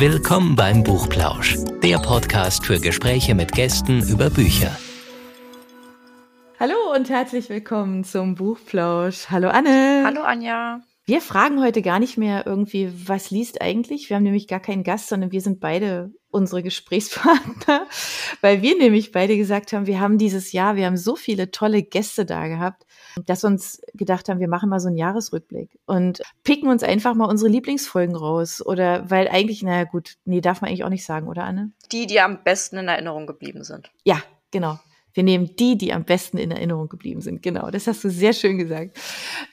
Willkommen beim Buchplausch, der Podcast für Gespräche mit Gästen über Bücher. Hallo und herzlich willkommen zum Buchplausch. Hallo Anne. Hallo Anja. Wir fragen heute gar nicht mehr irgendwie, was liest eigentlich? Wir haben nämlich gar keinen Gast, sondern wir sind beide unsere Gesprächspartner, weil wir nämlich beide gesagt haben, wir haben dieses Jahr, wir haben so viele tolle Gäste da gehabt, dass wir uns gedacht haben, wir machen mal so einen Jahresrückblick und picken uns einfach mal unsere Lieblingsfolgen raus oder weil eigentlich, naja gut, nee, darf man eigentlich auch nicht sagen, oder Anne? Die, die am besten in Erinnerung geblieben sind. Ja, genau. Wir nehmen die, die am besten in Erinnerung geblieben sind. Genau, das hast du sehr schön gesagt.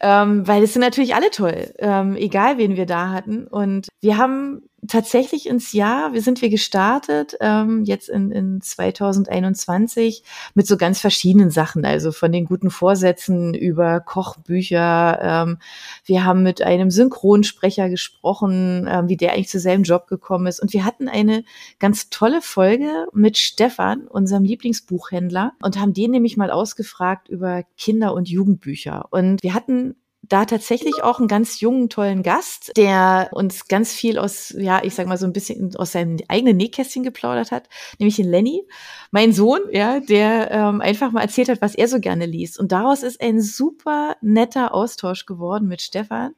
Ähm, weil es sind natürlich alle toll, ähm, egal wen wir da hatten. Und wir haben tatsächlich ins Jahr, wie sind wir gestartet, ähm, jetzt in, in 2021 mit so ganz verschiedenen Sachen, also von den guten Vorsätzen über Kochbücher. Ähm, wir haben mit einem Synchronsprecher gesprochen, ähm, wie der eigentlich zu seinem Job gekommen ist. Und wir hatten eine ganz tolle Folge mit Stefan, unserem Lieblingsbuchhändler, und haben den nämlich mal ausgefragt über Kinder- und Jugendbücher. Und wir hatten da tatsächlich auch einen ganz jungen, tollen Gast, der uns ganz viel aus, ja, ich sag mal so ein bisschen aus seinem eigenen Nähkästchen geplaudert hat, nämlich den Lenny, mein Sohn, ja, der ähm, einfach mal erzählt hat, was er so gerne liest. Und daraus ist ein super netter Austausch geworden mit Stefan,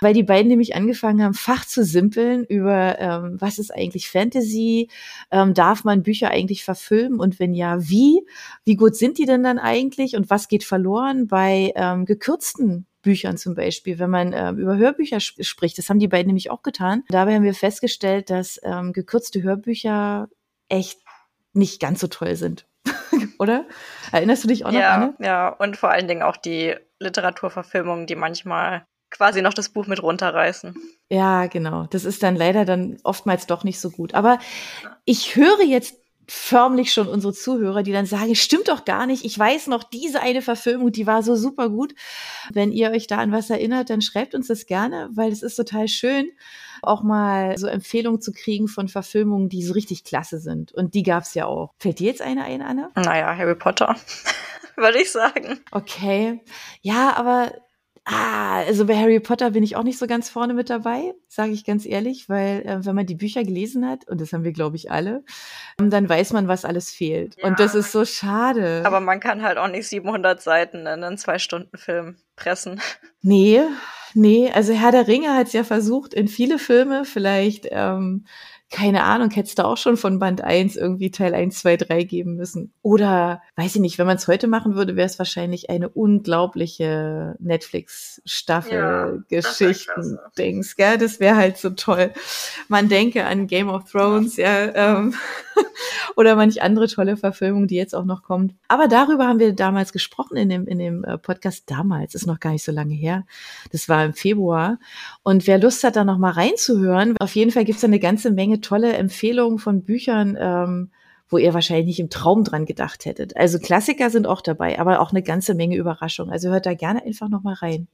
weil die beiden nämlich angefangen haben, Fach zu simpeln über, ähm, was ist eigentlich Fantasy, ähm, darf man Bücher eigentlich verfilmen? Und wenn ja, wie, wie gut sind die denn dann eigentlich? Und was geht verloren bei ähm, gekürzten Büchern zum Beispiel, wenn man äh, über Hörbücher sp spricht. Das haben die beiden nämlich auch getan. Dabei haben wir festgestellt, dass ähm, gekürzte Hörbücher echt nicht ganz so toll sind. Oder? Erinnerst du dich auch noch ja, an? Ja, und vor allen Dingen auch die Literaturverfilmungen, die manchmal quasi noch das Buch mit runterreißen. Ja, genau. Das ist dann leider dann oftmals doch nicht so gut. Aber ich höre jetzt förmlich schon unsere Zuhörer, die dann sagen, stimmt doch gar nicht. Ich weiß noch, diese eine Verfilmung, die war so super gut. Wenn ihr euch da an was erinnert, dann schreibt uns das gerne, weil es ist total schön, auch mal so Empfehlungen zu kriegen von Verfilmungen, die so richtig klasse sind. Und die gab's ja auch. Fällt dir jetzt eine ein, Anne? Naja, Harry Potter, würde ich sagen. Okay. Ja, aber Ah, also bei Harry Potter bin ich auch nicht so ganz vorne mit dabei, sage ich ganz ehrlich, weil äh, wenn man die Bücher gelesen hat, und das haben wir, glaube ich, alle, ähm, dann weiß man, was alles fehlt. Ja. Und das ist so schade. Aber man kann halt auch nicht 700 Seiten in einen Zwei-Stunden-Film pressen. Nee, nee, also Herr der Ringe hat es ja versucht in viele Filme, vielleicht ähm, keine Ahnung, hättest du auch schon von Band 1 irgendwie Teil 1, 2, 3 geben müssen. Oder, weiß ich nicht, wenn man es heute machen würde, wäre es wahrscheinlich eine unglaubliche Netflix-Staffel, ja, gell? Das wäre halt so toll. Man denke an Game of Thrones, ja, ja ähm, oder manch andere tolle Verfilmung, die jetzt auch noch kommt. Aber darüber haben wir damals gesprochen in dem, in dem äh, Podcast damals, ist noch gar nicht so lange her. Das war im Februar. Und wer Lust hat, da noch mal reinzuhören, auf jeden Fall gibt es eine ganze Menge tolle Empfehlungen von Büchern, ähm, wo ihr wahrscheinlich nicht im Traum dran gedacht hättet. Also Klassiker sind auch dabei, aber auch eine ganze Menge Überraschungen. Also hört da gerne einfach noch mal rein.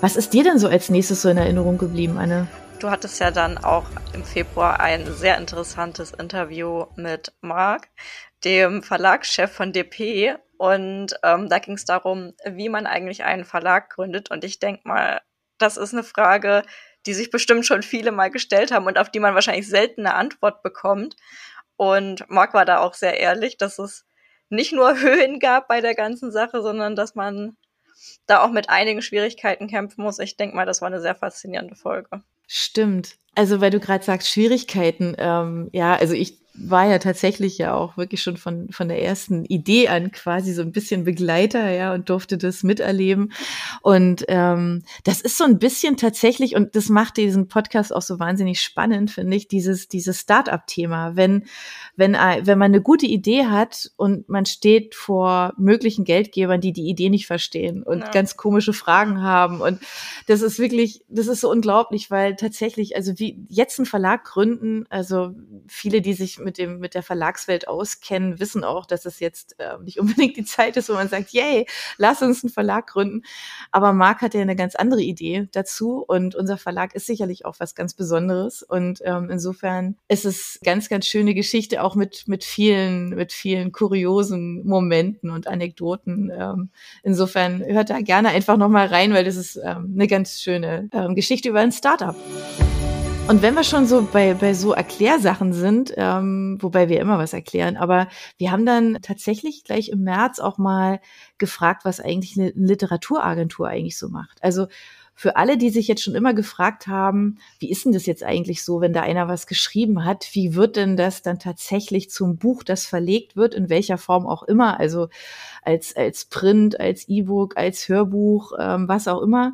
Was ist dir denn so als nächstes so in Erinnerung geblieben, Anne? Du hattest ja dann auch im Februar ein sehr interessantes Interview mit Marc, dem Verlagschef von DP. Und ähm, da ging es darum, wie man eigentlich einen Verlag gründet. Und ich denke mal, das ist eine Frage, die sich bestimmt schon viele mal gestellt haben und auf die man wahrscheinlich selten eine Antwort bekommt. Und Marc war da auch sehr ehrlich, dass es nicht nur Höhen gab bei der ganzen Sache, sondern dass man da auch mit einigen Schwierigkeiten kämpfen muss. Ich denke mal, das war eine sehr faszinierende Folge. Stimmt. Also weil du gerade sagst, Schwierigkeiten, ähm, ja, also ich war ja tatsächlich ja auch wirklich schon von, von der ersten Idee an quasi so ein bisschen Begleiter, ja, und durfte das miterleben. Und ähm, das ist so ein bisschen tatsächlich, und das macht diesen Podcast auch so wahnsinnig spannend, finde ich, dieses, dieses Start-up-Thema. Wenn, wenn, wenn man eine gute Idee hat und man steht vor möglichen Geldgebern, die die Idee nicht verstehen und ja. ganz komische Fragen haben. Und das ist wirklich, das ist so unglaublich, weil tatsächlich, also wie jetzt einen Verlag gründen, also viele, die sich mit mit dem mit der Verlagswelt auskennen, wissen auch, dass es jetzt äh, nicht unbedingt die Zeit ist, wo man sagt, yay, lass uns einen Verlag gründen. Aber Marc hat ja eine ganz andere Idee dazu und unser Verlag ist sicherlich auch was ganz Besonderes und ähm, insofern ist es ganz ganz schöne Geschichte auch mit mit vielen mit vielen kuriosen Momenten und Anekdoten. Ähm, insofern hört da gerne einfach noch mal rein, weil das ist ähm, eine ganz schöne ähm, Geschichte über ein Startup. Und wenn wir schon so bei, bei so Erklärsachen sind, ähm, wobei wir immer was erklären, aber wir haben dann tatsächlich gleich im März auch mal gefragt, was eigentlich eine Literaturagentur eigentlich so macht. Also für alle, die sich jetzt schon immer gefragt haben, wie ist denn das jetzt eigentlich so, wenn da einer was geschrieben hat, wie wird denn das dann tatsächlich zum Buch, das verlegt wird, in welcher Form auch immer, also als, als Print, als E-Book, als Hörbuch, ähm, was auch immer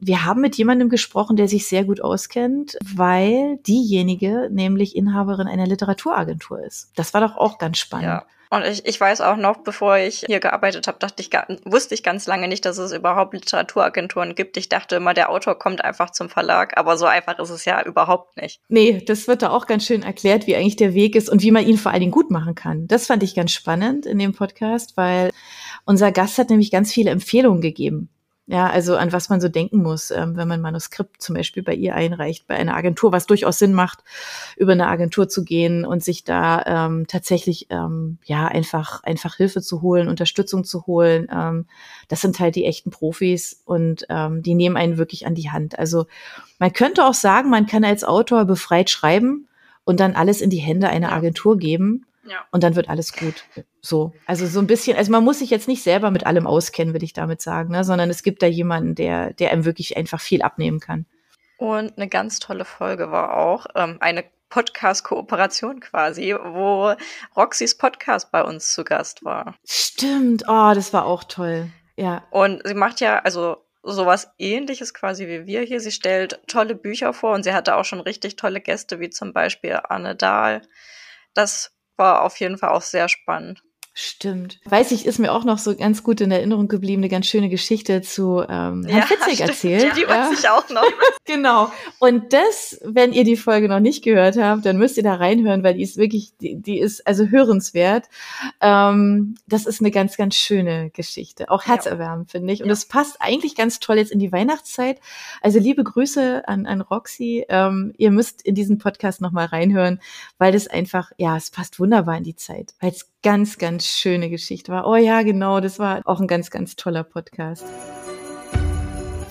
wir haben mit jemandem gesprochen, der sich sehr gut auskennt, weil diejenige nämlich Inhaberin einer Literaturagentur ist. Das war doch auch ganz spannend. Ja. Und ich, ich weiß auch noch, bevor ich hier gearbeitet habe, dachte ich, wusste ich ganz lange nicht, dass es überhaupt Literaturagenturen gibt. Ich dachte immer, der Autor kommt einfach zum Verlag, aber so einfach ist es ja überhaupt nicht. Nee, das wird da auch ganz schön erklärt, wie eigentlich der Weg ist und wie man ihn vor allen Dingen gut machen kann. Das fand ich ganz spannend in dem Podcast, weil unser Gast hat nämlich ganz viele Empfehlungen gegeben ja, also an was man so denken muss, ähm, wenn man Manuskript zum Beispiel bei ihr einreicht, bei einer Agentur, was durchaus Sinn macht, über eine Agentur zu gehen und sich da ähm, tatsächlich ähm, ja einfach einfach Hilfe zu holen, Unterstützung zu holen. Ähm, das sind halt die echten Profis und ähm, die nehmen einen wirklich an die Hand. Also man könnte auch sagen, man kann als Autor befreit schreiben und dann alles in die Hände einer Agentur geben ja. Und dann wird alles gut. So. Also so ein bisschen, also man muss sich jetzt nicht selber mit allem auskennen, will ich damit sagen, ne? sondern es gibt da jemanden, der, der einem wirklich einfach viel abnehmen kann. Und eine ganz tolle Folge war auch ähm, eine Podcast-Kooperation quasi, wo Roxys Podcast bei uns zu Gast war. Stimmt, oh, das war auch toll. Ja. Und sie macht ja, also sowas ähnliches quasi wie wir hier. Sie stellt tolle Bücher vor und sie hatte auch schon richtig tolle Gäste, wie zum Beispiel Anne Dahl. Das war auf jeden Fall auch sehr spannend. Stimmt. Weiß ich, ist mir auch noch so ganz gut in Erinnerung geblieben, eine ganz schöne Geschichte zu ähm, Herrn ja, Fitzig stimmt. erzählt. Ja, die weiß ich auch noch. genau. Und das, wenn ihr die Folge noch nicht gehört habt, dann müsst ihr da reinhören, weil die ist wirklich, die, die ist also hörenswert. Ähm, das ist eine ganz, ganz schöne Geschichte. Auch herzerwärmend, ja. finde ich. Und ja. das passt eigentlich ganz toll jetzt in die Weihnachtszeit. Also liebe Grüße an, an Roxy. Ähm, ihr müsst in diesen Podcast nochmal reinhören, weil das einfach, ja, es passt wunderbar in die Zeit. Weil es ganz, ganz schöne Geschichte war. Oh ja, genau, das war auch ein ganz, ganz toller Podcast.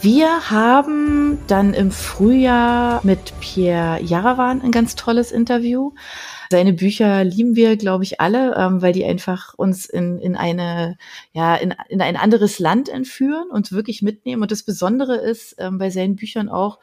Wir haben dann im Frühjahr mit Pierre Jarawan ein ganz tolles Interview. Seine Bücher lieben wir, glaube ich, alle, ähm, weil die einfach uns in, in eine, ja, in, in ein anderes Land entführen und wirklich mitnehmen. Und das Besondere ist ähm, bei seinen Büchern auch,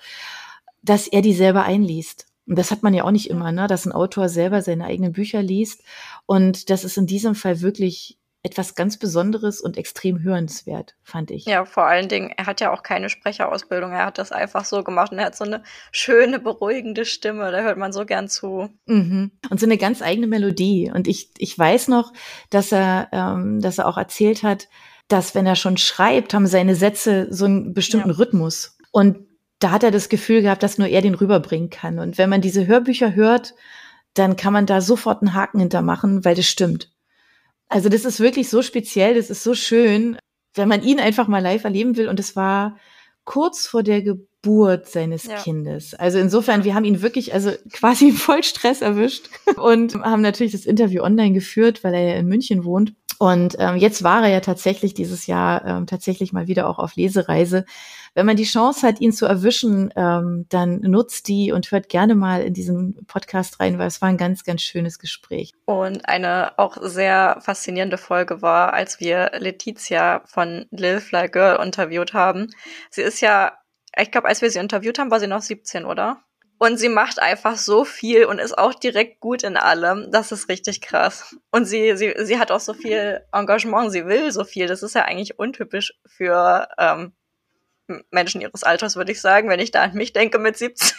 dass er die selber einliest. Und das hat man ja auch nicht immer, ne? dass ein Autor selber seine eigenen Bücher liest. Und das ist in diesem Fall wirklich etwas ganz Besonderes und extrem hörenswert, fand ich. Ja, vor allen Dingen, er hat ja auch keine Sprecherausbildung. Er hat das einfach so gemacht und er hat so eine schöne, beruhigende Stimme. Da hört man so gern zu. Mhm. Und so eine ganz eigene Melodie. Und ich, ich weiß noch, dass er, ähm, dass er auch erzählt hat, dass wenn er schon schreibt, haben seine Sätze so einen bestimmten ja. Rhythmus. Und da hat er das Gefühl gehabt, dass nur er den rüberbringen kann. Und wenn man diese Hörbücher hört, dann kann man da sofort einen Haken hintermachen, weil das stimmt. Also das ist wirklich so speziell, das ist so schön, wenn man ihn einfach mal live erleben will. Und es war kurz vor der Geburt seines ja. Kindes. Also insofern, wir haben ihn wirklich, also quasi voll Stress erwischt und haben natürlich das Interview online geführt, weil er ja in München wohnt. Und ähm, jetzt war er ja tatsächlich dieses Jahr ähm, tatsächlich mal wieder auch auf Lesereise. Wenn man die Chance hat, ihn zu erwischen, ähm, dann nutzt die und hört gerne mal in diesen Podcast rein, weil es war ein ganz, ganz schönes Gespräch. Und eine auch sehr faszinierende Folge war, als wir Letizia von Lil Fly Girl interviewt haben. Sie ist ja, ich glaube, als wir sie interviewt haben, war sie noch 17, oder? Und sie macht einfach so viel und ist auch direkt gut in allem. Das ist richtig krass. Und sie, sie, sie hat auch so viel Engagement. Sie will so viel. Das ist ja eigentlich untypisch für ähm, Menschen ihres Alters, würde ich sagen, wenn ich da an mich denke mit 17.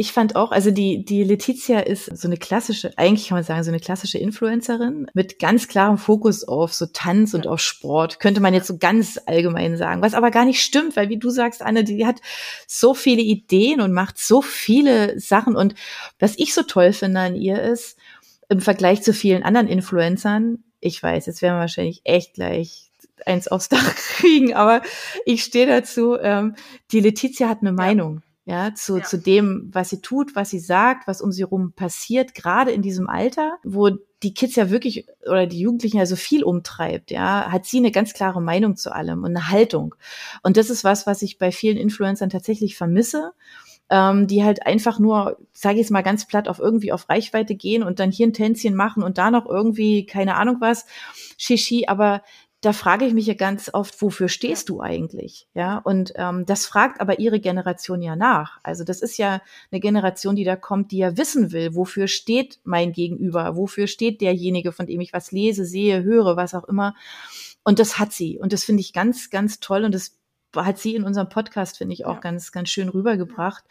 Ich fand auch, also die, die Letizia ist so eine klassische, eigentlich kann man sagen, so eine klassische Influencerin mit ganz klarem Fokus auf so Tanz und auf Sport, könnte man jetzt so ganz allgemein sagen, was aber gar nicht stimmt, weil wie du sagst, Anne, die hat so viele Ideen und macht so viele Sachen und was ich so toll finde an ihr ist, im Vergleich zu vielen anderen Influencern, ich weiß, jetzt werden wir wahrscheinlich echt gleich eins aufs Dach kriegen, aber ich stehe dazu, ähm, die Letizia hat eine ja. Meinung ja, zu, ja. zu dem, was sie tut, was sie sagt, was um sie rum passiert, gerade in diesem Alter, wo die Kids ja wirklich oder die Jugendlichen ja so viel umtreibt, ja, hat sie eine ganz klare Meinung zu allem und eine Haltung. Und das ist was, was ich bei vielen Influencern tatsächlich vermisse ähm, die halt einfach nur, sage ich jetzt mal ganz platt, auf irgendwie auf Reichweite gehen und dann hier ein Tänzchen machen und da noch irgendwie, keine Ahnung was, Shishi, aber da frage ich mich ja ganz oft, wofür stehst du eigentlich? Ja, und ähm, das fragt aber ihre Generation ja nach. Also das ist ja eine Generation, die da kommt, die ja wissen will, wofür steht mein Gegenüber, wofür steht derjenige, von dem ich was lese, sehe, höre, was auch immer. Und das hat sie. Und das finde ich ganz, ganz toll. Und das hat sie in unserem Podcast, finde ich, auch ja. ganz, ganz schön rübergebracht,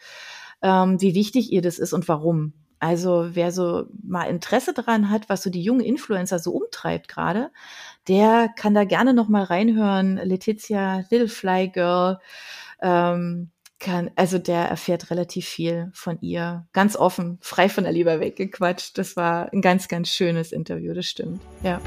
ähm, wie wichtig ihr das ist und warum. Also wer so mal Interesse daran hat, was so die jungen Influencer so umtreibt gerade, der kann da gerne noch mal reinhören. Letizia, Little Fly Girl, ähm, kann, also der erfährt relativ viel von ihr. Ganz offen, frei von der Leber weggequatscht. Das war ein ganz, ganz schönes Interview, das stimmt. Ja.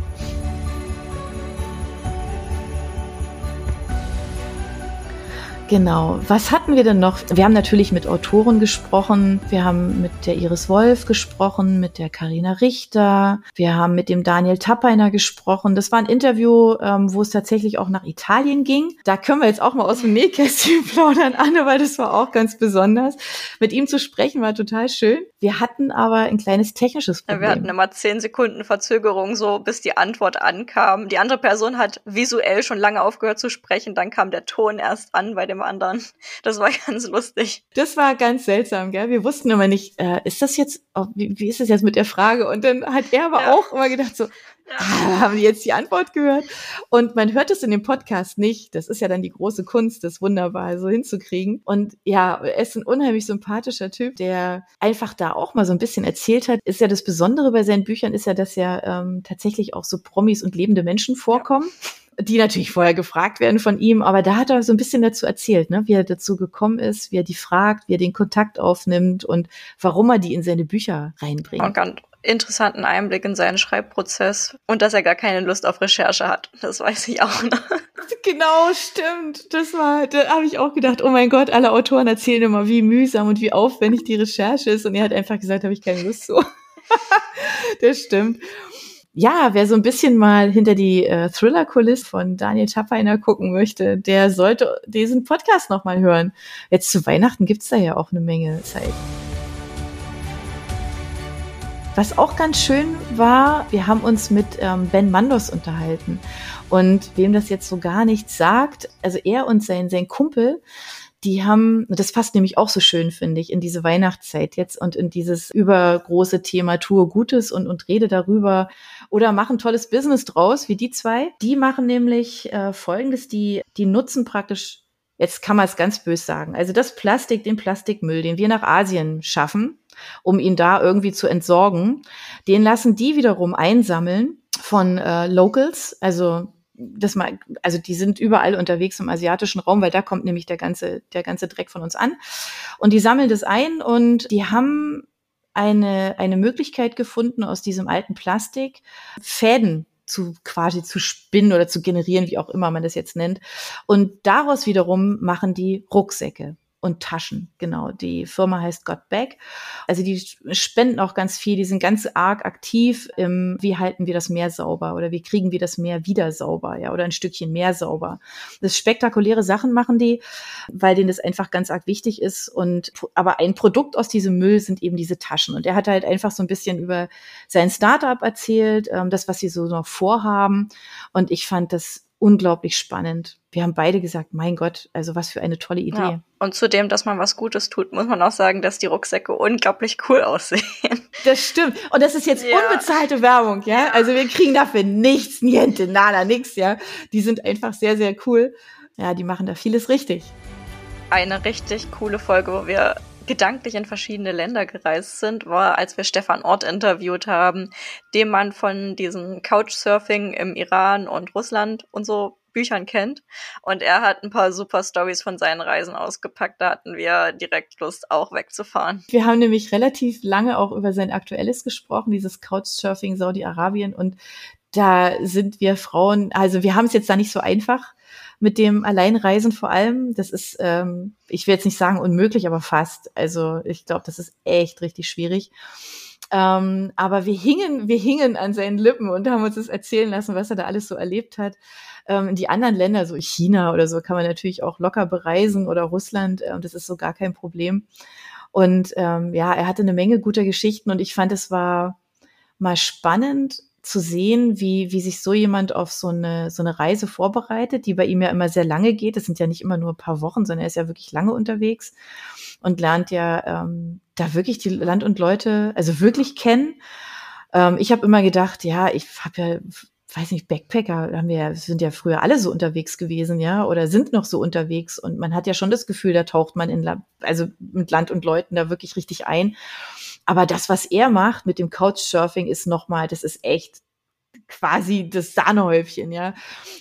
Genau. Was hatten wir denn noch? Wir haben natürlich mit Autoren gesprochen. Wir haben mit der Iris Wolf gesprochen, mit der Karina Richter. Wir haben mit dem Daniel Tappeiner gesprochen. Das war ein Interview, ähm, wo es tatsächlich auch nach Italien ging. Da können wir jetzt auch mal aus dem Nähkästchen plaudern, Anne, weil das war auch ganz besonders. Mit ihm zu sprechen war total schön. Wir hatten aber ein kleines technisches Problem. Wir hatten immer zehn Sekunden Verzögerung, so bis die Antwort ankam. Die andere Person hat visuell schon lange aufgehört zu sprechen. Dann kam der Ton erst an bei dem anderen. Das war ganz lustig. Das war ganz seltsam, gell? Wir wussten immer nicht, äh, ist das jetzt, oh, wie, wie ist das jetzt mit der Frage? Und dann hat er aber ja. auch immer gedacht so, ja. ah, haben die jetzt die Antwort gehört? Und man hört es in dem Podcast nicht. Das ist ja dann die große Kunst, das wunderbar so hinzukriegen. Und ja, er ist ein unheimlich sympathischer Typ, der einfach da auch mal so ein bisschen erzählt hat. Ist ja das Besondere bei seinen Büchern, ist ja, dass ja ähm, tatsächlich auch so Promis und lebende Menschen vorkommen. Ja die natürlich vorher gefragt werden von ihm, aber da hat er so ein bisschen dazu erzählt, ne, wie er dazu gekommen ist, wie er die fragt, wie er den Kontakt aufnimmt und warum er die in seine Bücher reinbringt. Und ganz interessanten Einblick in seinen Schreibprozess und dass er gar keine Lust auf Recherche hat. Das weiß ich auch noch. Genau, stimmt. Das war, da habe ich auch gedacht, oh mein Gott, alle Autoren erzählen immer, wie mühsam und wie aufwendig die Recherche ist. Und er hat einfach gesagt, habe ich keine Lust so. das stimmt ja, wer so ein bisschen mal hinter die äh, Thriller-Kulisse von Daniel Tappeiner gucken möchte, der sollte diesen Podcast nochmal hören. Jetzt zu Weihnachten gibt's da ja auch eine Menge Zeit. Was auch ganz schön war, wir haben uns mit ähm, Ben Mandos unterhalten. Und wem das jetzt so gar nichts sagt, also er und sein, sein Kumpel, die haben, das passt nämlich auch so schön, finde ich, in diese Weihnachtszeit jetzt und in dieses übergroße Thema Tue Gutes und, und rede darüber oder machen tolles Business draus, wie die zwei. Die machen nämlich äh, folgendes, die, die nutzen praktisch, jetzt kann man es ganz bös sagen, also das Plastik, den Plastikmüll, den wir nach Asien schaffen, um ihn da irgendwie zu entsorgen, den lassen die wiederum einsammeln von äh, Locals, also das mal, also die sind überall unterwegs im asiatischen Raum, weil da kommt nämlich der ganze, der ganze Dreck von uns an. Und die sammeln das ein und die haben eine, eine Möglichkeit gefunden, aus diesem alten Plastik Fäden zu quasi zu spinnen oder zu generieren, wie auch immer man das jetzt nennt. Und daraus wiederum machen die Rucksäcke und Taschen. Genau, die Firma heißt Got Back. Also die spenden auch ganz viel, die sind ganz arg aktiv im, wie halten wir das Meer sauber oder wie kriegen wir das Meer wieder sauber, ja, oder ein Stückchen mehr sauber. Das spektakuläre Sachen machen die, weil denen das einfach ganz arg wichtig ist und aber ein Produkt aus diesem Müll sind eben diese Taschen und er hat halt einfach so ein bisschen über sein Startup erzählt, ähm, das was sie so noch vorhaben und ich fand das unglaublich spannend. Wir haben beide gesagt, mein Gott, also was für eine tolle Idee. Ja. Und zudem, dass man was Gutes tut, muss man auch sagen, dass die Rucksäcke unglaublich cool aussehen. Das stimmt. Und das ist jetzt ja. unbezahlte Werbung, ja? Also wir kriegen dafür nichts, niente, nada, nix, ja? Die sind einfach sehr, sehr cool. Ja, die machen da vieles richtig. Eine richtig coole Folge, wo wir gedanklich in verschiedene Länder gereist sind, war, als wir Stefan Ort interviewt haben, dem man von diesem Couchsurfing im Iran und Russland und so Büchern kennt. Und er hat ein paar super Stories von seinen Reisen ausgepackt. Da hatten wir direkt Lust, auch wegzufahren. Wir haben nämlich relativ lange auch über sein aktuelles gesprochen, dieses Couchsurfing Saudi-Arabien. Und da sind wir Frauen, also wir haben es jetzt da nicht so einfach mit dem Alleinreisen vor allem. Das ist, ähm, ich will jetzt nicht sagen unmöglich, aber fast. Also ich glaube, das ist echt richtig schwierig. Ähm, aber wir hingen, wir hingen an seinen Lippen und haben uns das erzählen lassen, was er da alles so erlebt hat. Ähm, die anderen Länder, so China oder so, kann man natürlich auch locker bereisen oder Russland. Äh, das ist so gar kein Problem. Und ähm, ja, er hatte eine Menge guter Geschichten und ich fand, es war mal spannend, zu sehen, wie, wie sich so jemand auf so eine, so eine Reise vorbereitet, die bei ihm ja immer sehr lange geht. Das sind ja nicht immer nur ein paar Wochen, sondern er ist ja wirklich lange unterwegs und lernt ja ähm, da wirklich die Land und Leute, also wirklich kennen. Ähm, ich habe immer gedacht, ja, ich habe ja, weiß nicht, Backpacker haben wir sind ja früher alle so unterwegs gewesen, ja, oder sind noch so unterwegs und man hat ja schon das Gefühl, da taucht man in, also mit Land und Leuten da wirklich richtig ein. Aber das, was er macht mit dem Couchsurfing, ist nochmal, das ist echt quasi das Sahnehäufchen, ja,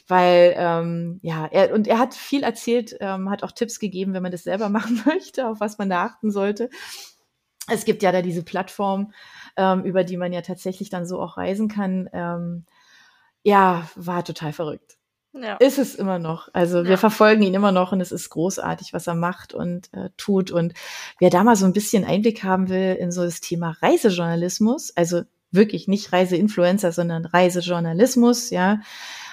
weil ähm, ja er und er hat viel erzählt, ähm, hat auch Tipps gegeben, wenn man das selber machen möchte, auf was man da achten sollte. Es gibt ja da diese Plattform, ähm, über die man ja tatsächlich dann so auch reisen kann. Ähm, ja, war total verrückt. Ja. Ist es immer noch. Also ja. wir verfolgen ihn immer noch und es ist großartig, was er macht und äh, tut. Und wer da mal so ein bisschen Einblick haben will in so das Thema Reisejournalismus, also wirklich nicht Reiseinfluencer, sondern Reisejournalismus, ja,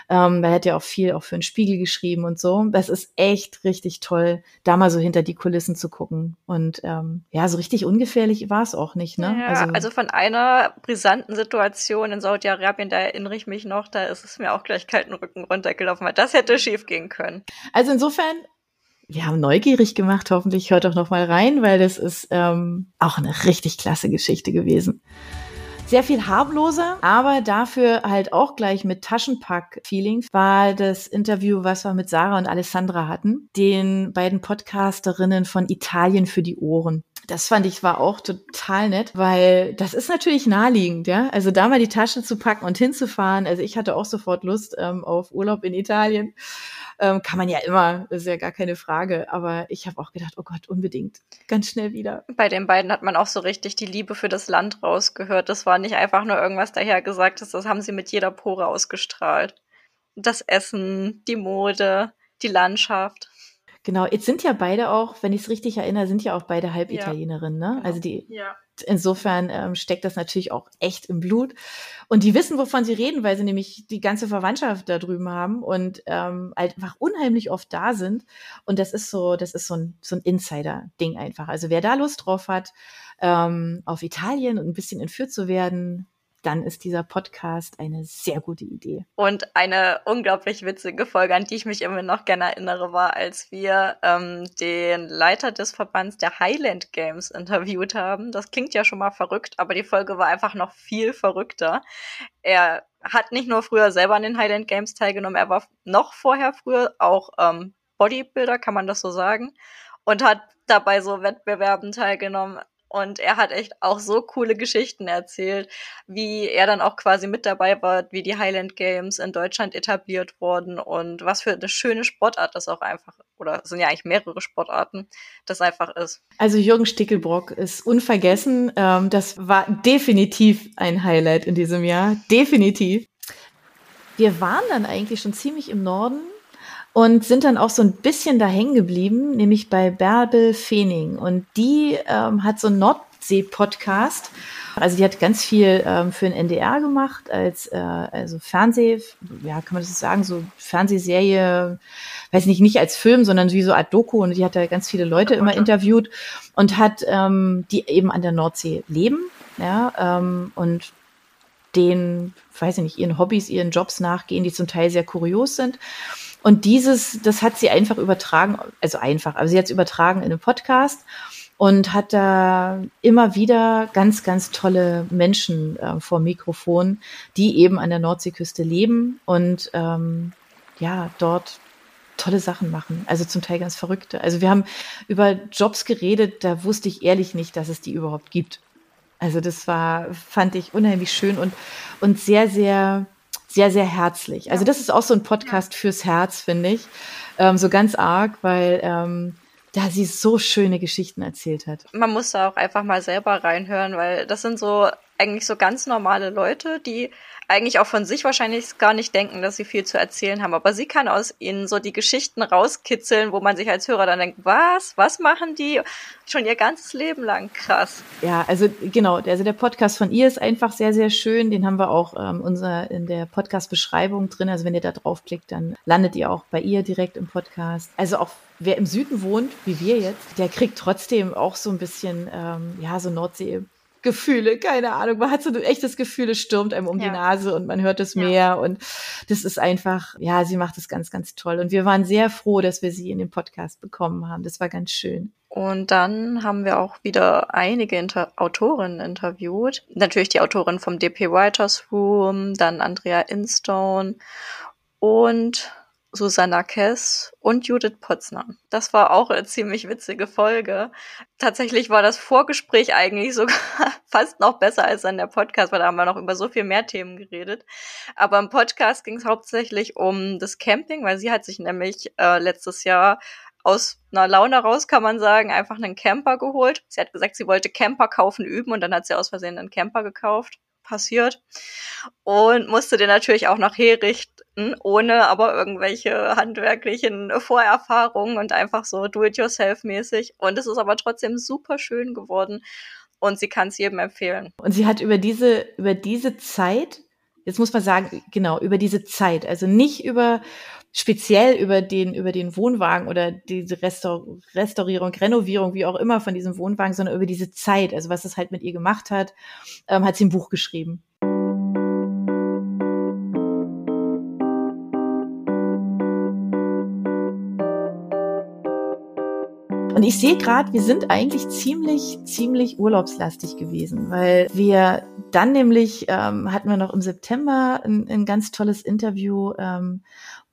ähm, er hat ja auch viel auch für den Spiegel geschrieben und so. Das ist echt richtig toll, da mal so hinter die Kulissen zu gucken. Und ähm, ja, so richtig ungefährlich war es auch nicht. Ne? Ja, also, also von einer brisanten Situation in Saudi-Arabien, da erinnere ich mich noch, da ist es mir auch gleich kalten Rücken runtergelaufen, weil das hätte schief gehen können. Also insofern wir haben neugierig gemacht. Hoffentlich hört doch noch mal rein, weil das ist ähm, auch eine richtig klasse Geschichte gewesen. Sehr viel harmloser, aber dafür halt auch gleich mit Taschenpack-Feeling war das Interview, was wir mit Sarah und Alessandra hatten, den beiden Podcasterinnen von Italien für die Ohren. Das fand ich war auch total nett, weil das ist natürlich naheliegend, ja. Also da mal die Tasche zu packen und hinzufahren. Also ich hatte auch sofort Lust ähm, auf Urlaub in Italien. Ähm, kann man ja immer, ist ja gar keine Frage. Aber ich habe auch gedacht, oh Gott, unbedingt. Ganz schnell wieder. Bei den beiden hat man auch so richtig die Liebe für das Land rausgehört. Das war nicht einfach nur irgendwas dahergesagtes, das haben sie mit jeder Pore ausgestrahlt. Das Essen, die Mode, die Landschaft. Genau, jetzt sind ja beide auch, wenn ich es richtig erinnere, sind ja auch beide Halbitalienerinnen, ne? Genau. Also die ja. insofern ähm, steckt das natürlich auch echt im Blut. Und die wissen, wovon sie reden, weil sie nämlich die ganze Verwandtschaft da drüben haben und ähm, einfach unheimlich oft da sind. Und das ist so, das ist so ein, so ein Insider-Ding einfach. Also wer da Lust drauf hat, ähm, auf Italien und ein bisschen entführt zu werden, dann ist dieser Podcast eine sehr gute Idee. Und eine unglaublich witzige Folge, an die ich mich immer noch gerne erinnere, war, als wir ähm, den Leiter des Verbands der Highland Games interviewt haben. Das klingt ja schon mal verrückt, aber die Folge war einfach noch viel verrückter. Er hat nicht nur früher selber an den Highland Games teilgenommen, er war noch vorher früher auch ähm, Bodybuilder, kann man das so sagen, und hat dabei so Wettbewerben teilgenommen. Und er hat echt auch so coole Geschichten erzählt, wie er dann auch quasi mit dabei war, wie die Highland Games in Deutschland etabliert wurden und was für eine schöne Sportart das auch einfach, oder es sind ja eigentlich mehrere Sportarten, das einfach ist. Also Jürgen Stickelbrock ist unvergessen. Ähm, das war definitiv ein Highlight in diesem Jahr. Definitiv. Wir waren dann eigentlich schon ziemlich im Norden und sind dann auch so ein bisschen da hängen geblieben, nämlich bei Bärbel Feening. Und die ähm, hat so einen Nordsee-Podcast. Also die hat ganz viel ähm, für den NDR gemacht, als äh, also Fernseh, ja, kann man das sagen, so Fernsehserie, weiß nicht, nicht als Film, sondern wie so Art Doku. Und die hat da ganz viele Leute immer interviewt und hat ähm, die eben an der Nordsee leben, ja, ähm, und den, weiß ich nicht, ihren Hobbys, ihren Jobs nachgehen, die zum Teil sehr kurios sind. Und dieses, das hat sie einfach übertragen, also einfach, aber sie hat es übertragen in einem Podcast und hat da immer wieder ganz, ganz tolle Menschen äh, vor Mikrofon, die eben an der Nordseeküste leben und ähm, ja, dort tolle Sachen machen. Also zum Teil ganz verrückte. Also wir haben über Jobs geredet, da wusste ich ehrlich nicht, dass es die überhaupt gibt. Also das war, fand ich unheimlich schön und, und sehr, sehr sehr, sehr herzlich. Also das ist auch so ein Podcast fürs Herz, finde ich. Ähm, so ganz arg, weil ähm, da sie so schöne Geschichten erzählt hat. Man muss da auch einfach mal selber reinhören, weil das sind so eigentlich so ganz normale Leute, die eigentlich auch von sich wahrscheinlich gar nicht denken, dass sie viel zu erzählen haben. Aber sie kann aus ihnen so die Geschichten rauskitzeln, wo man sich als Hörer dann denkt, was? Was machen die schon ihr ganzes Leben lang? Krass. Ja, also genau, also der Podcast von ihr ist einfach sehr, sehr schön. Den haben wir auch ähm, unser, in der Podcast-Beschreibung drin. Also wenn ihr da draufklickt, dann landet ihr auch bei ihr direkt im Podcast. Also auch wer im Süden wohnt, wie wir jetzt, der kriegt trotzdem auch so ein bisschen, ähm, ja, so Nordsee Gefühle, keine Ahnung. Man hat so ein echtes Gefühl, es stürmt einem um ja. die Nase und man hört es ja. mehr. Und das ist einfach, ja, sie macht es ganz, ganz toll. Und wir waren sehr froh, dass wir sie in den Podcast bekommen haben. Das war ganz schön. Und dann haben wir auch wieder einige Inter Autorinnen interviewt. Natürlich die Autorin vom DP Writers Room, dann Andrea Instone und Susanna Kess und Judith Potzner. Das war auch eine ziemlich witzige Folge. Tatsächlich war das Vorgespräch eigentlich sogar fast noch besser als dann der Podcast, weil da haben wir noch über so viel mehr Themen geredet. Aber im Podcast ging es hauptsächlich um das Camping, weil sie hat sich nämlich äh, letztes Jahr aus einer Laune raus, kann man sagen, einfach einen Camper geholt. Sie hat gesagt, sie wollte Camper kaufen üben und dann hat sie aus Versehen einen Camper gekauft passiert und musste den natürlich auch noch herrichten, ohne aber irgendwelche handwerklichen Vorerfahrungen und einfach so do-it-yourself-mäßig. Und es ist aber trotzdem super schön geworden und sie kann es jedem empfehlen. Und sie hat über diese, über diese Zeit, jetzt muss man sagen, genau, über diese Zeit, also nicht über speziell über den, über den Wohnwagen oder diese Restaur Restaurierung, Renovierung, wie auch immer von diesem Wohnwagen, sondern über diese Zeit, also was es halt mit ihr gemacht hat, ähm, hat sie ein Buch geschrieben. Und ich sehe gerade, wir sind eigentlich ziemlich, ziemlich urlaubslastig gewesen, weil wir dann nämlich ähm, hatten wir noch im September ein, ein ganz tolles Interview ähm,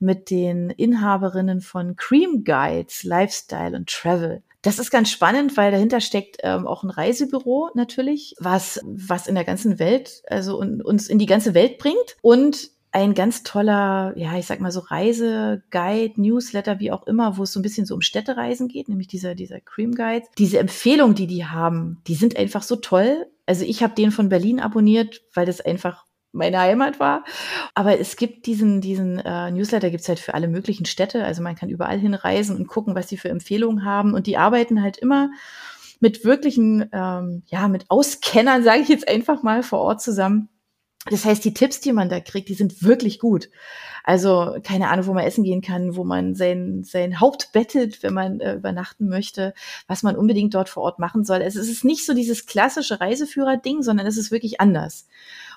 mit den Inhaberinnen von Cream Guides, Lifestyle und Travel. Das ist ganz spannend, weil dahinter steckt ähm, auch ein Reisebüro natürlich, was was in der ganzen Welt, also uns in die ganze Welt bringt und ein ganz toller, ja, ich sag mal so Reiseguide, Newsletter, wie auch immer, wo es so ein bisschen so um Städtereisen geht, nämlich dieser, dieser Cream Guide. Diese Empfehlungen, die die haben, die sind einfach so toll. Also ich habe den von Berlin abonniert, weil das einfach meine Heimat war. Aber es gibt diesen, diesen äh, Newsletter gibt's halt für alle möglichen Städte. Also man kann überall hinreisen und gucken, was die für Empfehlungen haben. Und die arbeiten halt immer mit wirklichen, ähm, ja, mit Auskennern, sage ich jetzt einfach mal, vor Ort zusammen das heißt, die Tipps, die man da kriegt, die sind wirklich gut. Also keine Ahnung, wo man essen gehen kann, wo man sein, sein Haupt bettet, wenn man äh, übernachten möchte, was man unbedingt dort vor Ort machen soll. Also es ist nicht so dieses klassische Reiseführer-Ding, sondern es ist wirklich anders.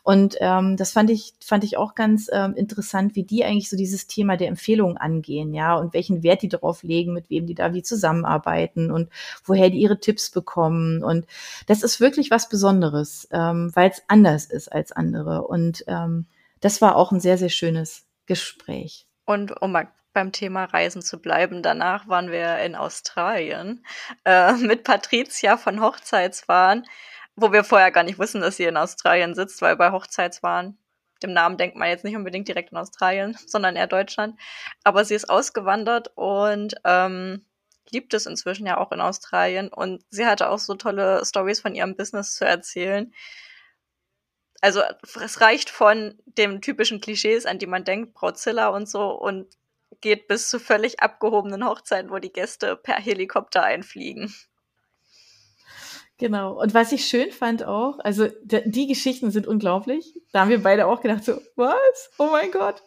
Und ähm, das fand ich, fand ich auch ganz ähm, interessant, wie die eigentlich so dieses Thema der Empfehlungen angehen, ja, und welchen Wert die darauf legen, mit wem die da wie zusammenarbeiten und woher die ihre Tipps bekommen. Und das ist wirklich was Besonderes, ähm, weil es anders ist als andere. Und ähm, das war auch ein sehr, sehr schönes Gespräch. Und um mal beim Thema Reisen zu bleiben, danach waren wir in Australien äh, mit Patricia von Hochzeitswahn wo wir vorher gar nicht wissen, dass sie in Australien sitzt, weil bei Hochzeitswahn, dem Namen denkt man jetzt nicht unbedingt direkt in Australien, sondern eher Deutschland. Aber sie ist ausgewandert und ähm, liebt es inzwischen ja auch in Australien. Und sie hatte auch so tolle Stories von ihrem Business zu erzählen. Also es reicht von dem typischen Klischees, an die man denkt, Brautzilla und so, und geht bis zu völlig abgehobenen Hochzeiten, wo die Gäste per Helikopter einfliegen. Genau. Und was ich schön fand auch, also die Geschichten sind unglaublich. Da haben wir beide auch gedacht, so, was? Oh mein Gott.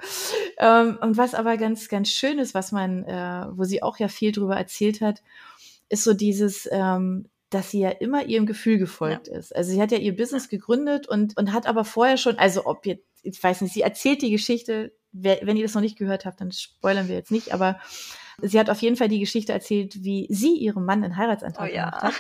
Ähm, und was aber ganz, ganz schön ist, was man, äh, wo sie auch ja viel drüber erzählt hat, ist so dieses, ähm, dass sie ja immer ihrem Gefühl gefolgt ja. ist. Also sie hat ja ihr Business gegründet und, und hat aber vorher schon, also ob jetzt, ich weiß nicht, sie erzählt die Geschichte, wenn ihr das noch nicht gehört habt, dann spoilern wir jetzt nicht, aber sie hat auf jeden Fall die Geschichte erzählt, wie sie ihrem Mann einen Heiratsantrag oh, ja. gemacht hat ja.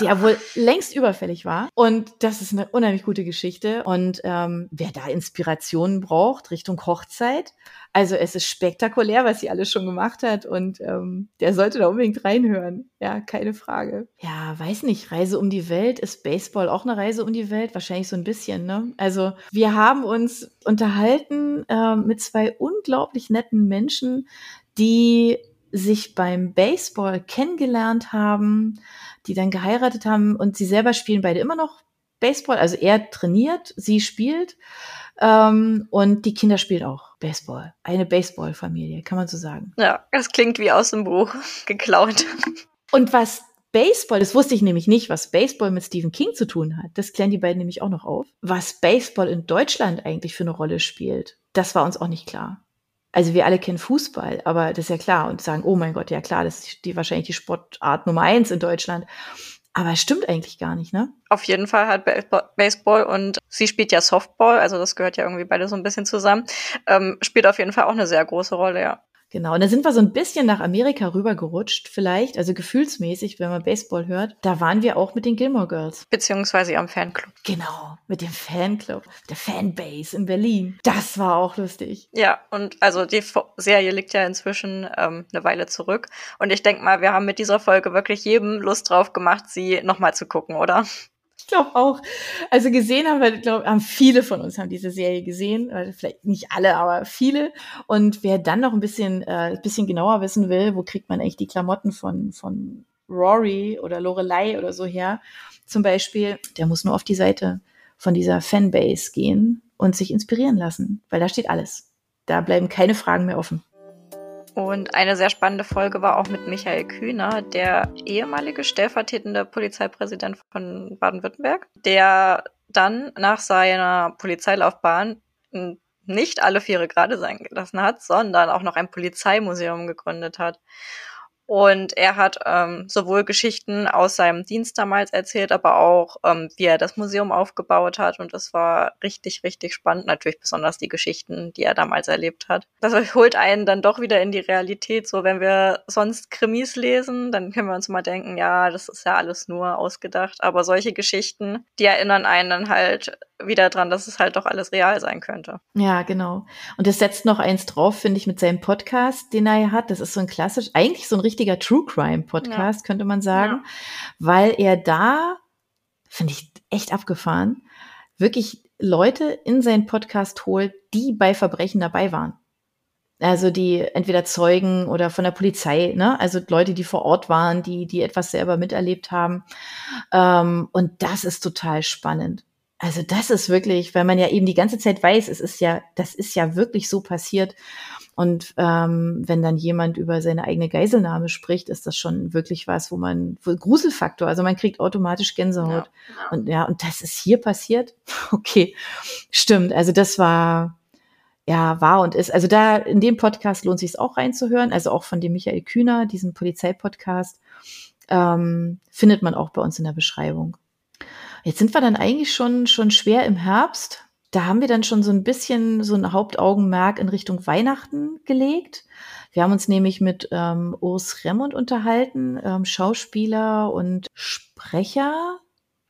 Der wohl längst überfällig war. Und das ist eine unheimlich gute Geschichte. Und ähm, wer da Inspirationen braucht Richtung Hochzeit, also es ist spektakulär, was sie alles schon gemacht hat. Und ähm, der sollte da unbedingt reinhören. Ja, keine Frage. Ja, weiß nicht, Reise um die Welt. Ist Baseball auch eine Reise um die Welt? Wahrscheinlich so ein bisschen, ne? Also wir haben uns unterhalten äh, mit zwei unglaublich netten Menschen, die sich beim Baseball kennengelernt haben, die dann geheiratet haben und sie selber spielen beide immer noch Baseball. Also er trainiert, sie spielt ähm, und die Kinder spielen auch Baseball. Eine Baseball-Familie, kann man so sagen. Ja, das klingt wie aus dem Buch geklaut. Und was Baseball, das wusste ich nämlich nicht, was Baseball mit Stephen King zu tun hat. Das klären die beiden nämlich auch noch auf. Was Baseball in Deutschland eigentlich für eine Rolle spielt, das war uns auch nicht klar also wir alle kennen Fußball, aber das ist ja klar und sagen, oh mein Gott, ja klar, das ist die, wahrscheinlich die Sportart Nummer eins in Deutschland. Aber es stimmt eigentlich gar nicht, ne? Auf jeden Fall hat Baseball und sie spielt ja Softball, also das gehört ja irgendwie beide so ein bisschen zusammen, ähm, spielt auf jeden Fall auch eine sehr große Rolle, ja. Genau, und da sind wir so ein bisschen nach Amerika rübergerutscht, vielleicht, also gefühlsmäßig, wenn man Baseball hört. Da waren wir auch mit den Gilmore Girls. Beziehungsweise am Fanclub. Genau, mit dem Fanclub, der Fanbase in Berlin. Das war auch lustig. Ja, und also die Serie liegt ja inzwischen ähm, eine Weile zurück. Und ich denke mal, wir haben mit dieser Folge wirklich jedem Lust drauf gemacht, sie nochmal zu gucken, oder? Glaube auch. Also gesehen haben wir, glaube haben viele von uns haben diese Serie gesehen, vielleicht nicht alle, aber viele. Und wer dann noch ein bisschen, äh, ein bisschen genauer wissen will, wo kriegt man eigentlich die Klamotten von von Rory oder Lorelei oder so her, zum Beispiel, der muss nur auf die Seite von dieser Fanbase gehen und sich inspirieren lassen, weil da steht alles. Da bleiben keine Fragen mehr offen. Und eine sehr spannende Folge war auch mit Michael Kühner, der ehemalige stellvertretende Polizeipräsident von Baden-Württemberg, der dann nach seiner Polizeilaufbahn nicht alle Viere gerade sein gelassen hat, sondern auch noch ein Polizeimuseum gegründet hat. Und er hat ähm, sowohl Geschichten aus seinem Dienst damals erzählt, aber auch, ähm, wie er das Museum aufgebaut hat. Und das war richtig, richtig spannend. Natürlich besonders die Geschichten, die er damals erlebt hat. Das holt einen dann doch wieder in die Realität. So, wenn wir sonst Krimis lesen, dann können wir uns mal denken, ja, das ist ja alles nur ausgedacht. Aber solche Geschichten, die erinnern einen dann halt wieder dran, dass es halt doch alles real sein könnte. Ja, genau. Und das setzt noch eins drauf, finde ich, mit seinem Podcast, den er hat. Das ist so ein klassisch, eigentlich so ein richtiger True Crime Podcast, ja. könnte man sagen, ja. weil er da, finde ich echt abgefahren, wirklich Leute in seinen Podcast holt, die bei Verbrechen dabei waren. Also die entweder Zeugen oder von der Polizei, ne? Also Leute, die vor Ort waren, die, die etwas selber miterlebt haben. Ähm, und das ist total spannend. Also das ist wirklich, weil man ja eben die ganze Zeit weiß, es ist ja, das ist ja wirklich so passiert. Und ähm, wenn dann jemand über seine eigene Geiselnahme spricht, ist das schon wirklich was, wo man wo Gruselfaktor, also man kriegt automatisch Gänsehaut. Ja. Und ja, und das ist hier passiert. Okay, stimmt. Also das war ja war und ist. Also da in dem Podcast lohnt sich es auch reinzuhören. Also auch von dem Michael Kühner, diesen Polizeipodcast, ähm, findet man auch bei uns in der Beschreibung. Jetzt sind wir dann eigentlich schon, schon schwer im Herbst. Da haben wir dann schon so ein bisschen so ein Hauptaugenmerk in Richtung Weihnachten gelegt. Wir haben uns nämlich mit ähm, Urs Remmund unterhalten, ähm, Schauspieler und Sprecher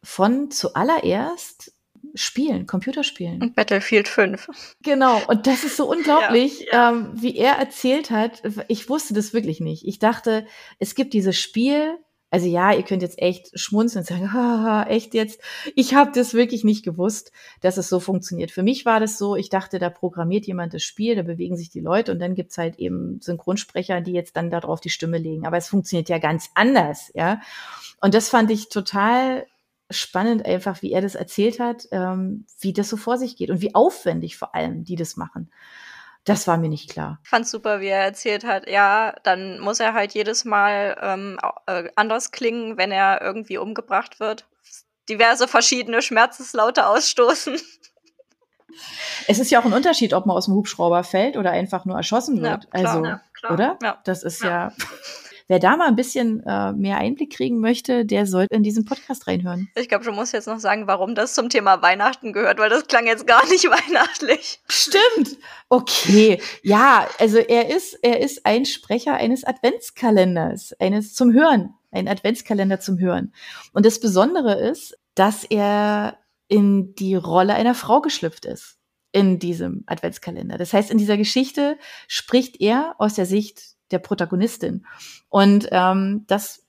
von zuallererst Spielen, Computerspielen. Und Battlefield 5. Genau, und das ist so unglaublich, ja. Ähm, wie er erzählt hat. Ich wusste das wirklich nicht. Ich dachte, es gibt dieses Spiel, also ja, ihr könnt jetzt echt schmunzeln und sagen, haha, echt jetzt? Ich habe das wirklich nicht gewusst, dass es so funktioniert. Für mich war das so, ich dachte, da programmiert jemand das Spiel, da bewegen sich die Leute und dann gibt's halt eben Synchronsprecher, die jetzt dann darauf die Stimme legen. Aber es funktioniert ja ganz anders, ja. Und das fand ich total spannend einfach, wie er das erzählt hat, ähm, wie das so vor sich geht und wie aufwendig vor allem die das machen. Das war mir nicht klar. Ich fand super, wie er erzählt hat. Ja, dann muss er halt jedes Mal ähm, äh, anders klingen, wenn er irgendwie umgebracht wird. Diverse verschiedene Schmerzeslaute ausstoßen. Es ist ja auch ein Unterschied, ob man aus dem Hubschrauber fällt oder einfach nur erschossen wird. Ja, klar, also, ja, oder? Ja. Das ist ja. Wer da mal ein bisschen äh, mehr Einblick kriegen möchte, der sollte in diesen Podcast reinhören. Ich glaube, du musst jetzt noch sagen, warum das zum Thema Weihnachten gehört, weil das klang jetzt gar nicht weihnachtlich. Stimmt. Okay. Ja, also er ist, er ist ein Sprecher eines Adventskalenders, eines zum Hören. ein Adventskalender zum Hören. Und das Besondere ist, dass er in die Rolle einer Frau geschlüpft ist in diesem Adventskalender. Das heißt, in dieser Geschichte spricht er aus der Sicht der Protagonistin. Und ähm, das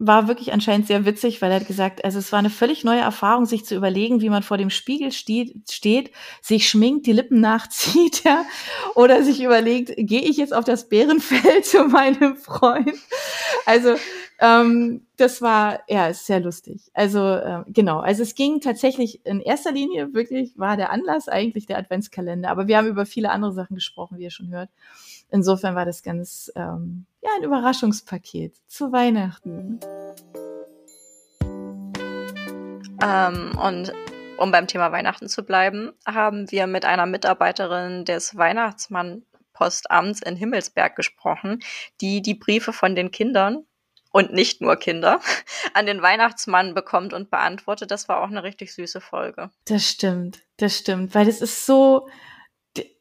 war wirklich anscheinend sehr witzig, weil er hat gesagt, also es war eine völlig neue Erfahrung, sich zu überlegen, wie man vor dem Spiegel steht, steht sich schminkt, die Lippen nachzieht, ja, oder sich überlegt, gehe ich jetzt auf das Bärenfeld zu meinem Freund? Also ähm, das war ja ist sehr lustig. Also äh, genau, also es ging tatsächlich in erster Linie wirklich war der Anlass eigentlich der Adventskalender, aber wir haben über viele andere Sachen gesprochen, wie ihr schon hört. Insofern war das ganz ähm, ja ein Überraschungspaket zu Weihnachten. Ähm, und um beim Thema Weihnachten zu bleiben, haben wir mit einer Mitarbeiterin des Weihnachtsmann-Postamts in Himmelsberg gesprochen, die die Briefe von den Kindern und nicht nur Kinder an den Weihnachtsmann bekommt und beantwortet. Das war auch eine richtig süße Folge. Das stimmt, das stimmt, weil es ist so,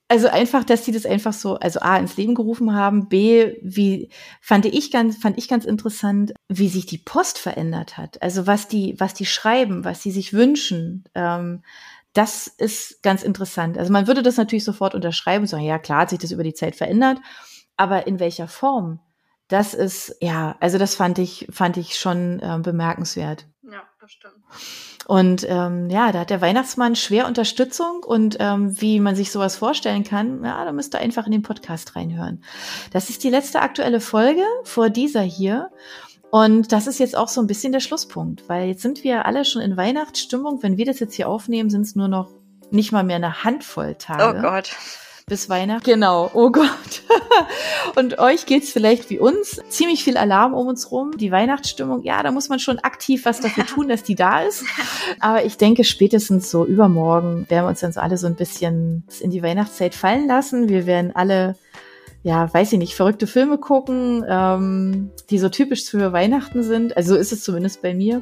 also einfach, dass sie das einfach so, also A, ins Leben gerufen haben, B, wie, fand ich ganz, fand ich ganz interessant, wie sich die Post verändert hat. Also was die, was die schreiben, was sie sich wünschen, ähm, das ist ganz interessant. Also man würde das natürlich sofort unterschreiben und sagen, ja klar, hat sich das über die Zeit verändert, aber in welcher Form? Das ist, ja, also das fand ich, fand ich schon äh, bemerkenswert. Ja, das stimmt. Und ähm, ja, da hat der Weihnachtsmann schwer Unterstützung und ähm, wie man sich sowas vorstellen kann, ja, da müsst ihr einfach in den Podcast reinhören. Das ist die letzte aktuelle Folge vor dieser hier. Und das ist jetzt auch so ein bisschen der Schlusspunkt, weil jetzt sind wir alle schon in Weihnachtsstimmung. Wenn wir das jetzt hier aufnehmen, sind es nur noch nicht mal mehr eine Handvoll Tage. Oh Gott bis Weihnachten. Genau, oh Gott. und euch geht's vielleicht wie uns. Ziemlich viel Alarm um uns rum. Die Weihnachtsstimmung, ja, da muss man schon aktiv was dafür tun, dass die da ist. Aber ich denke, spätestens so übermorgen werden wir uns dann so alle so ein bisschen in die Weihnachtszeit fallen lassen. Wir werden alle ja, weiß ich nicht, verrückte Filme gucken, ähm, die so typisch für Weihnachten sind. Also so ist es zumindest bei mir.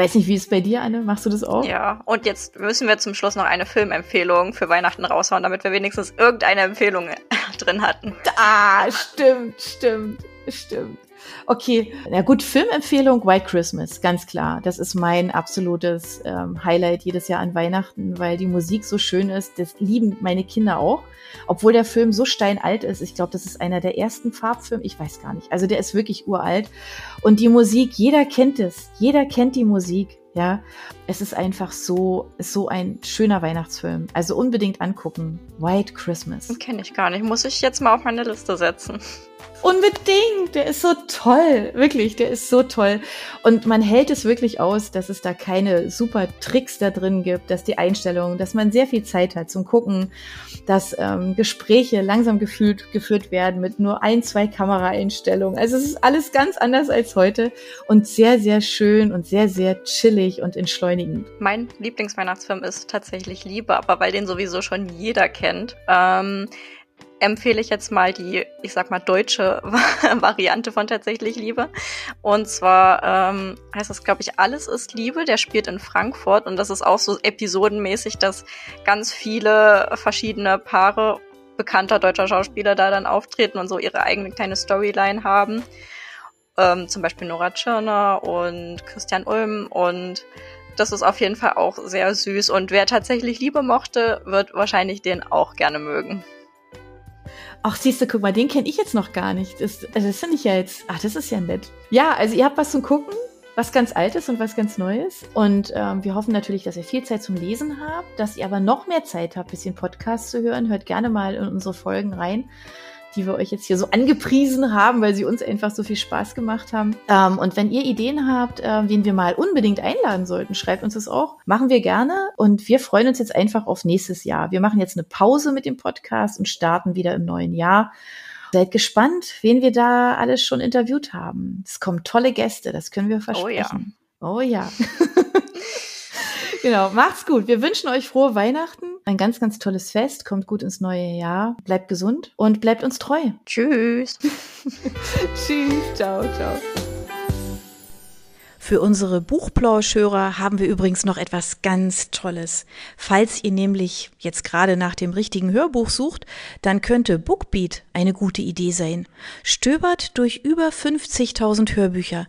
Weiß nicht, wie ist es bei dir, Anne? Machst du das auch? Ja, und jetzt müssen wir zum Schluss noch eine Filmempfehlung für Weihnachten raushauen, damit wir wenigstens irgendeine Empfehlung drin hatten. Ah, stimmt, stimmt, stimmt. Okay, na gut, Filmempfehlung White Christmas, ganz klar. Das ist mein absolutes ähm, Highlight jedes Jahr an Weihnachten, weil die Musik so schön ist. Das lieben meine Kinder auch. Obwohl der Film so steinalt ist. Ich glaube, das ist einer der ersten Farbfilme. Ich weiß gar nicht. Also der ist wirklich uralt. Und die Musik, jeder kennt es. Jeder kennt die Musik. Ja, es ist einfach so, so ein schöner Weihnachtsfilm. Also unbedingt angucken. White Christmas. Kenne ich gar nicht. Muss ich jetzt mal auf meine Liste setzen. Unbedingt, der ist so toll, wirklich, der ist so toll. Und man hält es wirklich aus, dass es da keine super Tricks da drin gibt, dass die Einstellungen, dass man sehr viel Zeit hat zum Gucken, dass ähm, Gespräche langsam gefühlt, geführt werden mit nur ein, zwei Kameraeinstellungen. Also es ist alles ganz anders als heute und sehr, sehr schön und sehr, sehr chillig und entschleunigend. Mein Lieblingsweihnachtsfilm ist tatsächlich Liebe, aber weil den sowieso schon jeder kennt. Ähm empfehle ich jetzt mal die, ich sag mal, deutsche Variante von Tatsächlich Liebe. Und zwar ähm, heißt das, glaube ich, Alles ist Liebe. Der spielt in Frankfurt und das ist auch so episodenmäßig, dass ganz viele verschiedene Paare bekannter deutscher Schauspieler da dann auftreten und so ihre eigene kleine Storyline haben. Ähm, zum Beispiel Nora Tschirner und Christian Ulm und das ist auf jeden Fall auch sehr süß und wer tatsächlich Liebe mochte, wird wahrscheinlich den auch gerne mögen. Ach, siehst du, guck mal, den kenne ich jetzt noch gar nicht. Das, also das finde ich ja jetzt, ach, das ist ja nett. Ja, also ihr habt was zum Gucken, was ganz Altes und was ganz Neues. Und ähm, wir hoffen natürlich, dass ihr viel Zeit zum Lesen habt, dass ihr aber noch mehr Zeit habt, bisschen Podcast zu hören. Hört gerne mal in unsere Folgen rein die wir euch jetzt hier so angepriesen haben, weil sie uns einfach so viel Spaß gemacht haben. Ähm, und wenn ihr Ideen habt, äh, wen wir mal unbedingt einladen sollten, schreibt uns das auch. Machen wir gerne. Und wir freuen uns jetzt einfach auf nächstes Jahr. Wir machen jetzt eine Pause mit dem Podcast und starten wieder im neuen Jahr. Seid gespannt, wen wir da alles schon interviewt haben. Es kommen tolle Gäste, das können wir versprechen. Oh ja. Oh ja. Genau, macht's gut. Wir wünschen euch frohe Weihnachten, ein ganz, ganz tolles Fest, kommt gut ins neue Jahr, bleibt gesund und bleibt uns treu. Tschüss. Tschüss, ciao, ciao. Für unsere Buchplauschhörer haben wir übrigens noch etwas ganz Tolles. Falls ihr nämlich jetzt gerade nach dem richtigen Hörbuch sucht, dann könnte Bookbeat eine gute Idee sein. Stöbert durch über 50.000 Hörbücher